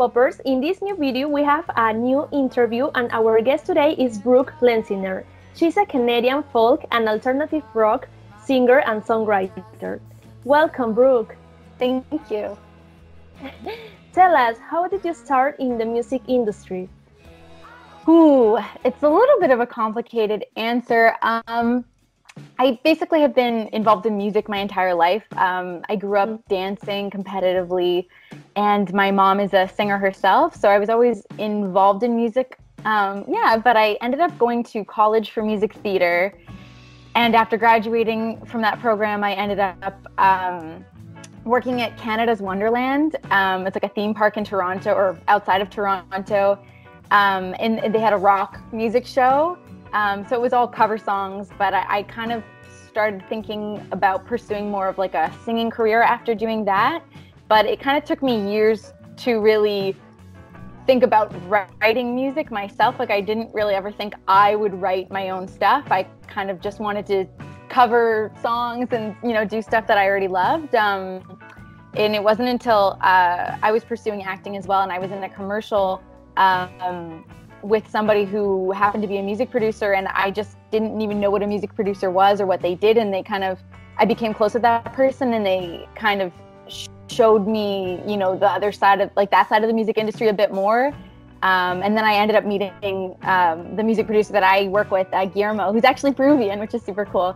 Poppers, in this new video we have a new interview and our guest today is Brooke Lanziner. She's a Canadian folk and alternative rock singer and songwriter. Welcome, Brooke. Thank you. Tell us, how did you start in the music industry? Ooh, it's a little bit of a complicated answer. Um, I basically have been involved in music my entire life. Um, I grew up mm. dancing competitively, and my mom is a singer herself, so I was always involved in music. Um, yeah, but I ended up going to college for music theater, and after graduating from that program, I ended up um, working at Canada's Wonderland. Um, it's like a theme park in Toronto or outside of Toronto, um, and, they had a rock music show. Um, so it was all cover songs, but I, I, kind of started thinking about pursuing more of like a singing career after doing that. But it kind of took me years to really think about writing music myself. Like I didn't really ever think I would write my own stuff. I kind of just wanted to cover songs and you know do stuff that I already loved. Um, and it wasn't until uh, I was pursuing acting as well, and I was in a commercial um, with somebody who happened to be a music producer and I just didn't even know what a music producer was or what they did and they kind of I became close with that person and they kind of showed me you know the other side of like that side of the music industry a bit more um, and then I ended up meeting um, the music producer that I work with, uh, Guillermo, who's actually Peruvian, which is super cool.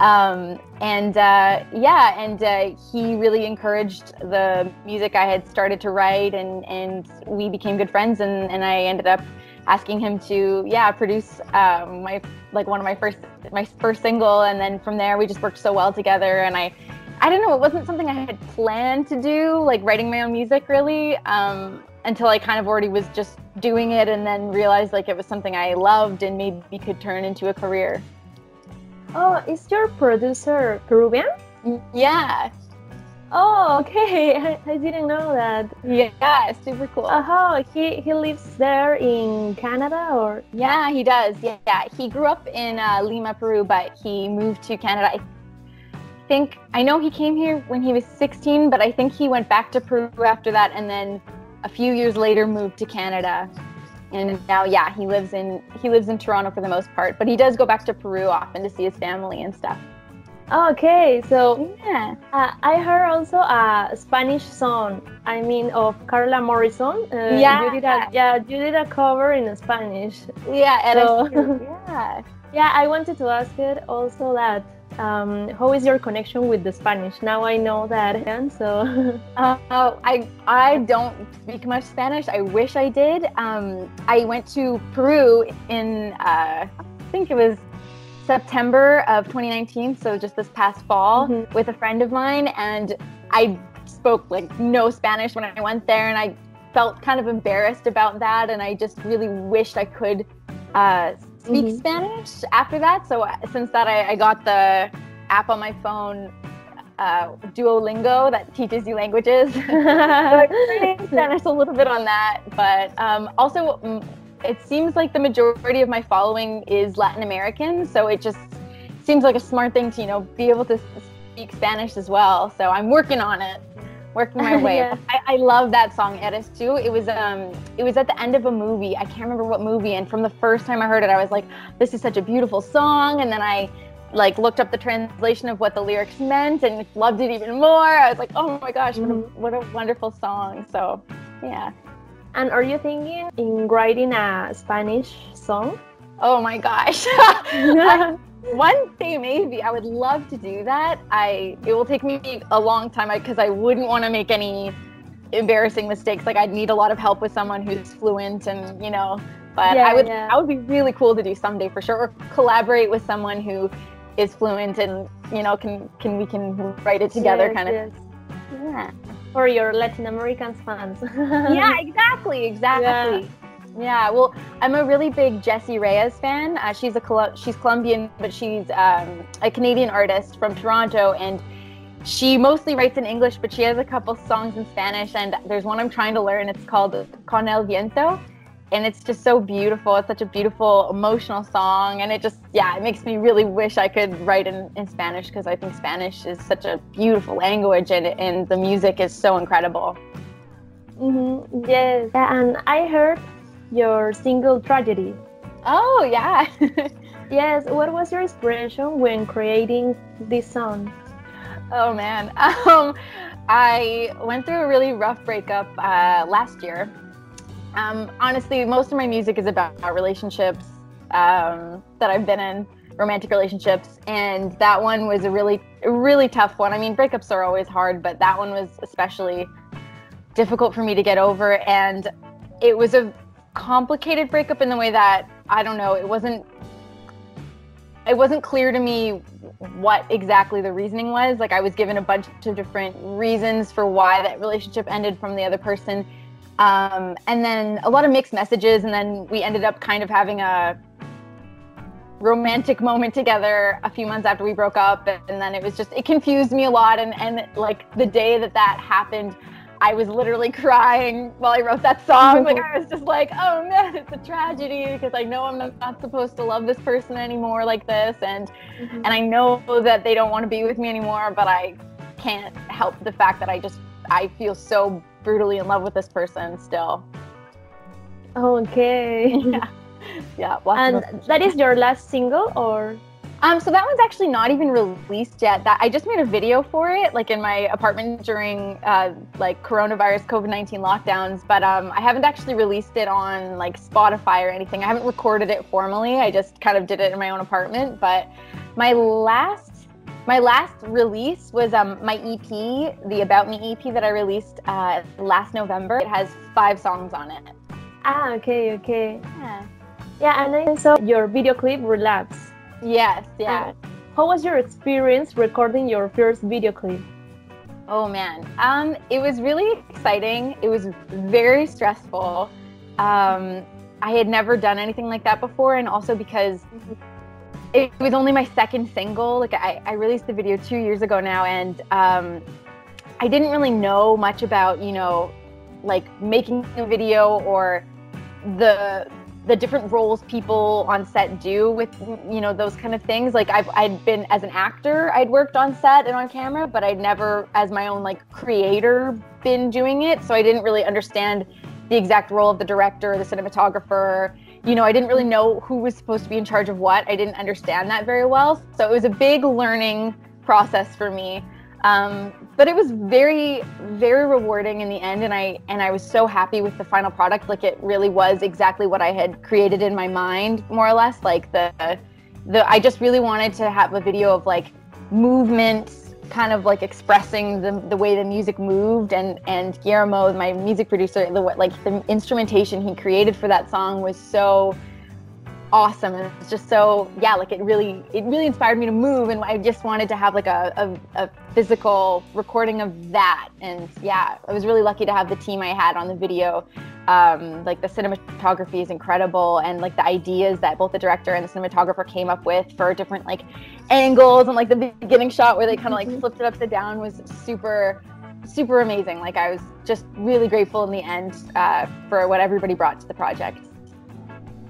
Um, and uh, yeah, and uh, he really encouraged the music I had started to write, and, and we became good friends. And, and I ended up asking him to yeah produce um, my like one of my first my first single and then from there we just worked so well together and i i don't know it wasn't something i had planned to do like writing my own music really um, until i kind of already was just doing it and then realized like it was something i loved and maybe could turn into a career oh is your producer peruvian yeah Oh, okay. I, I didn't know that. Yeah, super cool. Oh, he he lives there in Canada, or yeah, he does. Yeah, yeah. He grew up in uh, Lima, Peru, but he moved to Canada. I think I know he came here when he was 16, but I think he went back to Peru after that, and then a few years later moved to Canada. And now, yeah, he lives in he lives in Toronto for the most part, but he does go back to Peru often to see his family and stuff. Okay, so yeah, uh, I heard also a Spanish song. I mean, of Carla Morrison. Uh, yeah, you did a, yeah, you did a cover in Spanish. Yeah, so, yeah, yeah. I wanted to ask it also that um, how is your connection with the Spanish? Now I know that, and so uh, I I don't speak much Spanish. I wish I did. Um, I went to Peru in uh, I think it was September of 2019, so just this past fall, mm-hmm. with a friend of mine, and I spoke like no Spanish when I went there, and I felt kind of embarrassed about that, and I just really wished I could uh, speak mm-hmm. Spanish after that. So uh, since that, I, I got the app on my phone uh, Duolingo that teaches you languages. so Spanish a little bit on that, but um, also mm, it seems like the majority of my following is Latin American, so it just seems like a smart thing to you know be able to speak Spanish as well. So I'm working on it, working my way. yeah. I, I, love that song Eres Tú. It was um it was at the end of a movie. I can't remember what movie, and from the first time I heard it, I was like, this is such a beautiful song. And then I like looked up the translation of what the lyrics meant and loved it even more. I was like, oh my gosh, what a, mm-hmm. what a wonderful song. So yeah. And are you thinking in writing a Spanish song? Oh my gosh. one day maybe I would love to do that. I it will take me a long time because I wouldn't want to make any embarrassing mistakes. Like I'd need a lot of help with someone who's fluent and you know. But yeah, I would yeah. that would be really cool to do someday for sure. Or collaborate with someone who is fluent and you know can can we can write it together yes, kind of. Yes. Yeah for your Latin americans fans. yeah, exactly, exactly. Yeah. Yeah. well, I'm a really big Jessie Reyez fan. Uh, she's a Col- she's Colombian, but she's um, a Canadian artist from Toronto, and she mostly writes in English, but she has a couple songs in Spanish. And there's one I'm trying to learn. It's called Con el Viento, and it's just so beautiful. It's such a beautiful, emotional song, and it just yeah, it makes me really wish I could write in, in Spanish because I think Spanish is such a beautiful language, and and the music is so incredible. Mm-hmm. Yes, and I heard your single Tragedy. Oh, yeah. yes, what was your inspiration when creating this song? Oh, man. Um, I went through a really rough breakup uh, last year. Um, honestly, most of my music is about relationships um, that I've been in, romantic relationships, and that one was a really, really tough one. I mean, breakups are always hard, but that one was especially difficult for me to get over, and it was a complicated breakup in the way that I don't know, it wasn't it wasn't clear to me what exactly the reasoning was. Like I was given a bunch of different reasons for why that relationship ended from the other person. Um, and then a lot of mixed messages and then we ended up kind of having a romantic moment together a few months after we broke up and then it was just it confused me a lot and and like the day that that happened I was literally crying while I wrote that song. Like I was just like, oh man, it's a tragedy because I know I'm not supposed to love this person anymore like this, and mm-hmm. and I know that they don't want to be with me anymore, but I can't help the fact that I just I feel so brutally in love with this person still. Okay. yeah. Yeah. And that is your last single, or? Um, so that one's actually not even released yet. That I just made a video for it, like in my apartment during uh, like coronavirus COVID nineteen lockdowns. But um, I haven't actually released it on like Spotify or anything. I haven't recorded it formally. I just kind of did it in my own apartment. But my last my last release was um, my EP, the About Me EP that I released uh, last November. It has five songs on it. Ah, okay, okay. Yeah, yeah, and I saw your video clip Relapse. Yes, yeah. how was your experience recording your first video clip? Oh man, um, it was really exciting. It was very stressful. Um, I had never done anything like that before, and also because it was only my second single. Like I, I released the video two years ago now, and um, I didn't really know much about you know, like making a video or the the different roles people on set do with you know those kind of things. Like I've I'd been as an actor I'd worked on set and on camera but I'd never as my own like creator been doing it. So I didn't really understand the exact role of the director the cinematographer. You know I didn't really know who was supposed to be in charge of what. I didn't understand that very well. So it was a big learning process for me um, but it was very very rewarding in the end and i and i was so happy with the final product. Like it really was exactly what i had created in my mind more or less. Like the the i just really wanted to have a video of like movement kind of like expressing the, the way the music moved and and guillermo my music producer the like the instrumentation he created for that song was so awesome. And it's just so yeah like it really it really inspired me to move. And i just wanted to have like a, a, a, physical recording of that. And yeah i was really lucky to have the team i had on the video. Um, like the cinematography is incredible. And like the ideas that both the director and the cinematographer came up with for different like angles and like the beginning shot where they kind of like mm-hmm. flipped it upside down was super super amazing. Like i was just really grateful in the end uh, for what everybody brought to the project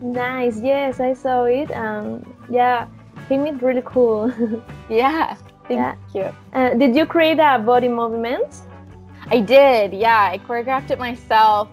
Nice. Yes, I saw it. Um, yeah, he made really cool. yeah. Thank yeah. you. Uh, did you create a body movement? I did. Yeah, I choreographed it myself.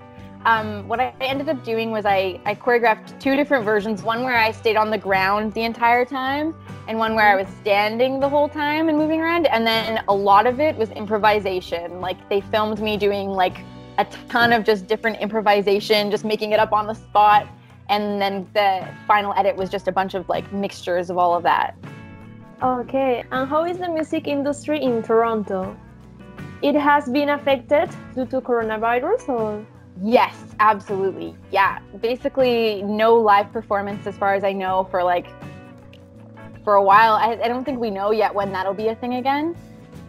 Um, what I ended up doing was I, I choreographed two different versions. One where I stayed on the ground the entire time, and one where I was standing the whole time and moving around. And then a lot of it was improvisation. Like they filmed me doing like a ton of just different improvisation, just making it up on the spot and then the final edit was just a bunch of like mixtures of all of that. Okay, and how is the music industry in Toronto? It has been affected due to coronavirus or? Yes, absolutely. Yeah, basically no live performance as far as I know for like for a while. I, I don't think we know yet when that'll be a thing again.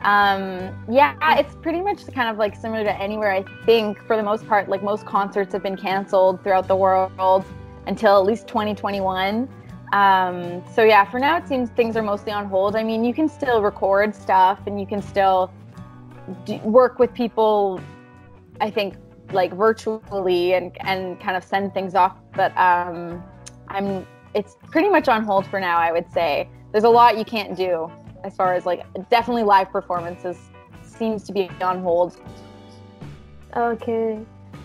Um, yeah, it's pretty much kind of like similar to anywhere. I think for the most part, like most concerts have been canceled throughout the world until at least 2021. Um, so yeah, for now it seems things are mostly on hold. I mean, you can still record stuff and you can still work with people. I think like virtually and and kind of send things off. But um, I'm it's pretty much on hold for now. I would say there's a lot you can't do as far as like definitely live performances seems to be on hold. Okay.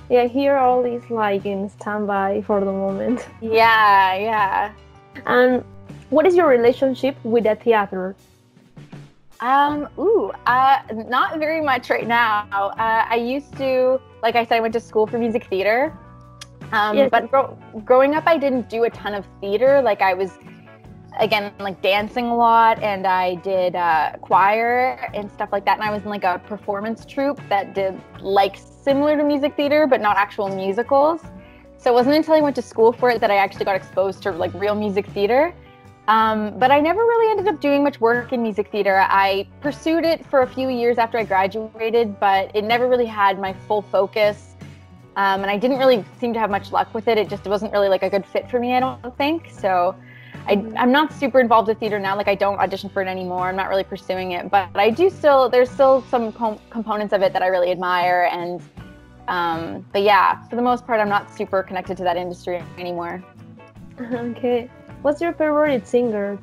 Yeah, here all is like in standby for the moment. Yeah, yeah. And what is your relationship with the theater? Um, ooh, uh, not very much right now. Uh, I used to, like I said, I went to school for music theater. Um, yes. But gro- growing up, I didn't do a ton of theater. Like I was, again, like dancing a lot, and I did uh, choir and stuff like that. And I was in like a performance troupe that did like similar to music theater, but not actual musicals. So it wasn't until I went to school for it that I actually got exposed to like real music theater. Um, but I never really ended up doing much work in music theater. I pursued it for a few years after I graduated, but it never really had my full focus. Um, and I didn't really seem to have much luck with it. It just wasn't really like a good fit for me, I don't think. So I, am not super involved with theater now. Like I don't audition for it anymore. I'm not really pursuing it, but I do still. There's still some com- components of it that I really admire, and um, but yeah, for the most part, I'm not super connected to that industry anymore. Okay. What's your favorite singer?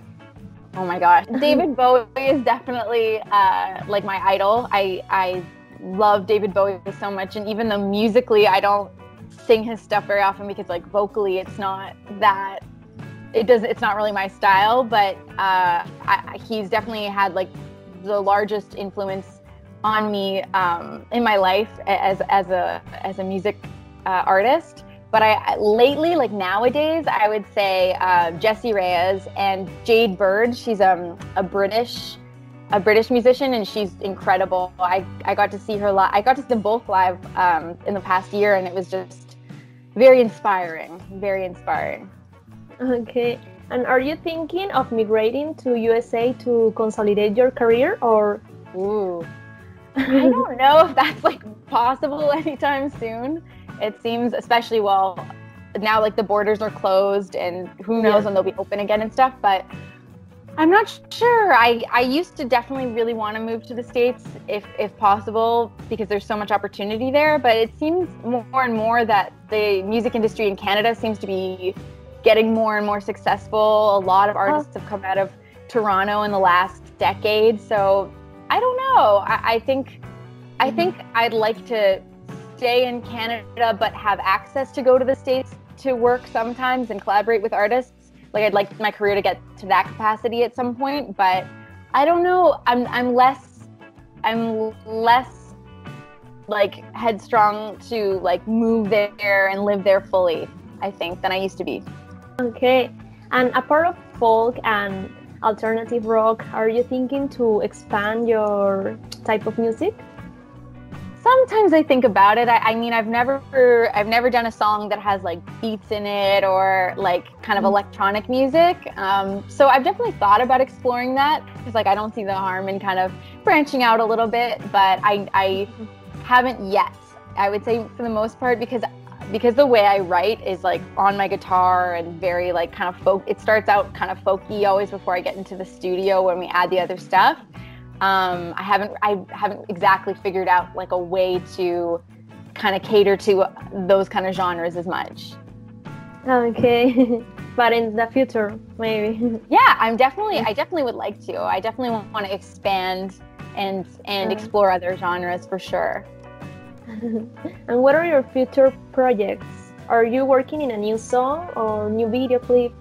Oh my gosh, David Bowie is definitely uh, like my idol. I I love David Bowie so much, and even though musically I don't sing his stuff very often because like vocally it's not that it does it's not really my style, but uh, I, he's definitely had like the largest influence on me um, in my life as as a as a music uh, artist. But I lately, like nowadays, I would say uh, Reyez and Jade Bird. She's um, a British a British musician, and she's incredible. I, I got to see her live. I got to see them both live um, in the past year, and it was just very inspiring. Very inspiring. Okay. And are you thinking of migrating to USA to consolidate your career, or? Ooh, I don't know if that's like possible anytime soon it seems especially well now like the borders are closed and who knows yeah. when they'll be open again and stuff but i'm not sure i i used to definitely really want to move to the states if if possible because there's so much opportunity there but it seems more and more that the music industry in canada seems to be getting more and more successful a lot of artists have come out of toronto in the last decade so i don't know i, I think i mm-hmm. think i'd like to stay in Canada but have access to go to the States to work sometimes and collaborate with artists. Like I'd like my career to get to that capacity at some point, but I don't know. I'm I'm less I'm less like headstrong to like move there and live there fully, I think, than I used to be. Okay. And apart of folk and alternative rock, are you thinking to expand your type of music? sometimes I think about it. I, I, mean, I've never, I've never done a song that has like beats in it or like kind of mm-hmm. electronic music. Um, so I've definitely thought about exploring that because like I don't see the harm in kind of branching out a little bit, but I, I haven't yet. I would say for the most part because because the way I write is like on my guitar and very like kind of folk. It starts out kind of folky always before I get into the studio when we add the other stuff. Um, I haven't I haven't exactly figured out like a way to kind of cater to those kind of genres as much. Okay. but in the future, maybe. Yeah, I'm definitely I definitely would like to. I definitely want to expand and and uh, explore other genres for sure. and what are your future projects? Are you working in a new song or new video clip?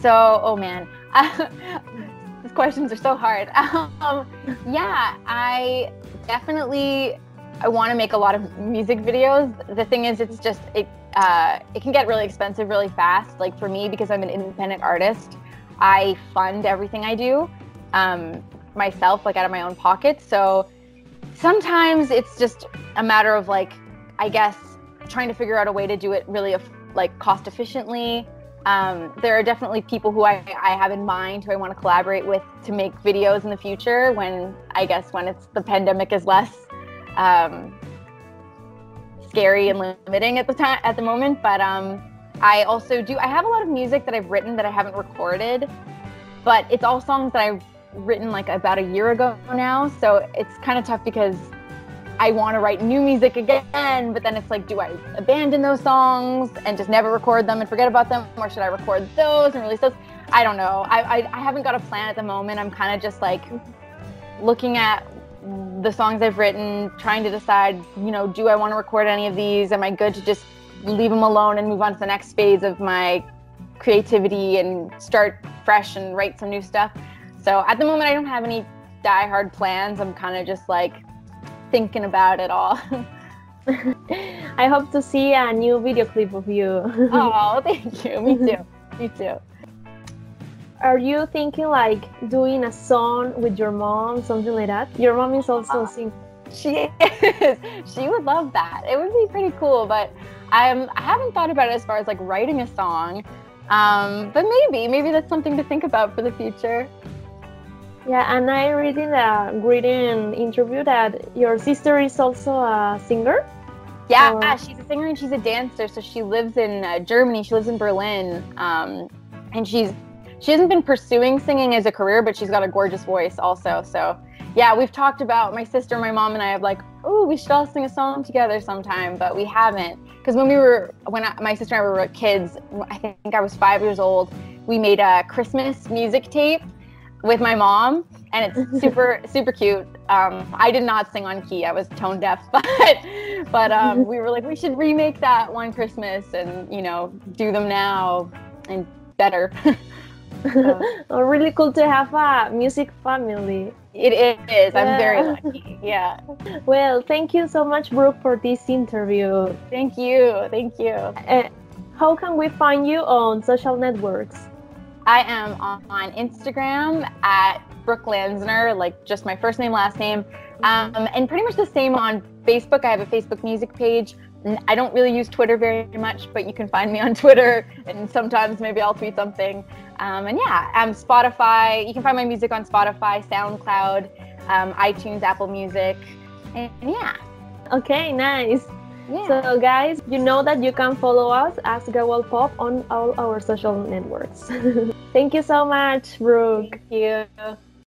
So, oh man. These questions are so hard. Um, yeah, I definitely I want to make a lot of music videos. The thing is, it's just it uh, it can get really expensive really fast. Like for me, because I'm an independent artist, I fund everything I do um, myself, like out of my own pocket. So sometimes it's just a matter of like, I guess, trying to figure out a way to do it really like cost efficiently um, there are definitely people who I, I have in mind who I want to collaborate with to make videos in the future when I guess when it's the pandemic is less um, scary and limiting at the time at the moment. But um, I also do I have a lot of music that I've written that I haven't recorded, but it's all songs that I've written like about a year ago now. So it's kind of tough because I want to write new music again, but then it's like, do I abandon those songs and just never record them and forget about them, or should I record those and release those? I don't know. I I, I haven't got a plan at the moment. I'm kind of just like looking at the songs I've written, trying to decide, you know, do I want to record any of these? Am I good to just leave them alone and move on to the next phase of my creativity and start fresh and write some new stuff? So at the moment, I don't have any die-hard plans. I'm kind of just like thinking about it all. I hope to see a new video clip of you. oh, thank you. Me too. Me too. Are you thinking like doing a song with your mom, something like that? Your mom is also uh, singing. She is. She would love that. It would be pretty cool, but I'm I haven't thought about it as far as like writing a song. Um, but maybe, maybe that's something to think about for the future. Yeah, and I read in a reading interview that your sister is also a singer. Yeah, or... she's a singer and she's a dancer. So she lives in uh, Germany. She lives in Berlin, um, and she's she hasn't been pursuing singing as a career, but she's got a gorgeous voice also. So yeah, we've talked about my sister, my mom, and I have like, oh, we should all sing a song together sometime, but we haven't. Because when we were when I, my sister and I were kids, I think I was five years old. We made a Christmas music tape with my mom, and it's super super cute. Um, I did not sing on key; I was tone deaf, but but um, we were like, we should remake that one Christmas, and you know, do them now and better. oh, really cool to have a music family. It is. I'm very lucky. Yeah. Well, thank you so much, Brooke, for this interview. Thank you. Thank you. Uh, how can we find you on social networks? I am on Instagram at Brooke Lanziner, like just my first name, last name. Mm-hmm. Um, and pretty much the same on Facebook. I have a Facebook music page. I don't really use Twitter very much, but you can find me on Twitter, and sometimes maybe I'll tweet something. Um, and yeah, um, Spotify. You can find my music on Spotify, SoundCloud, um, iTunes, Apple Music, and, and yeah. Okay, nice. Yeah. So, guys, you know that you can follow us as Gawal Pop on all our social networks. Thank you so much, Brooke. Thank you.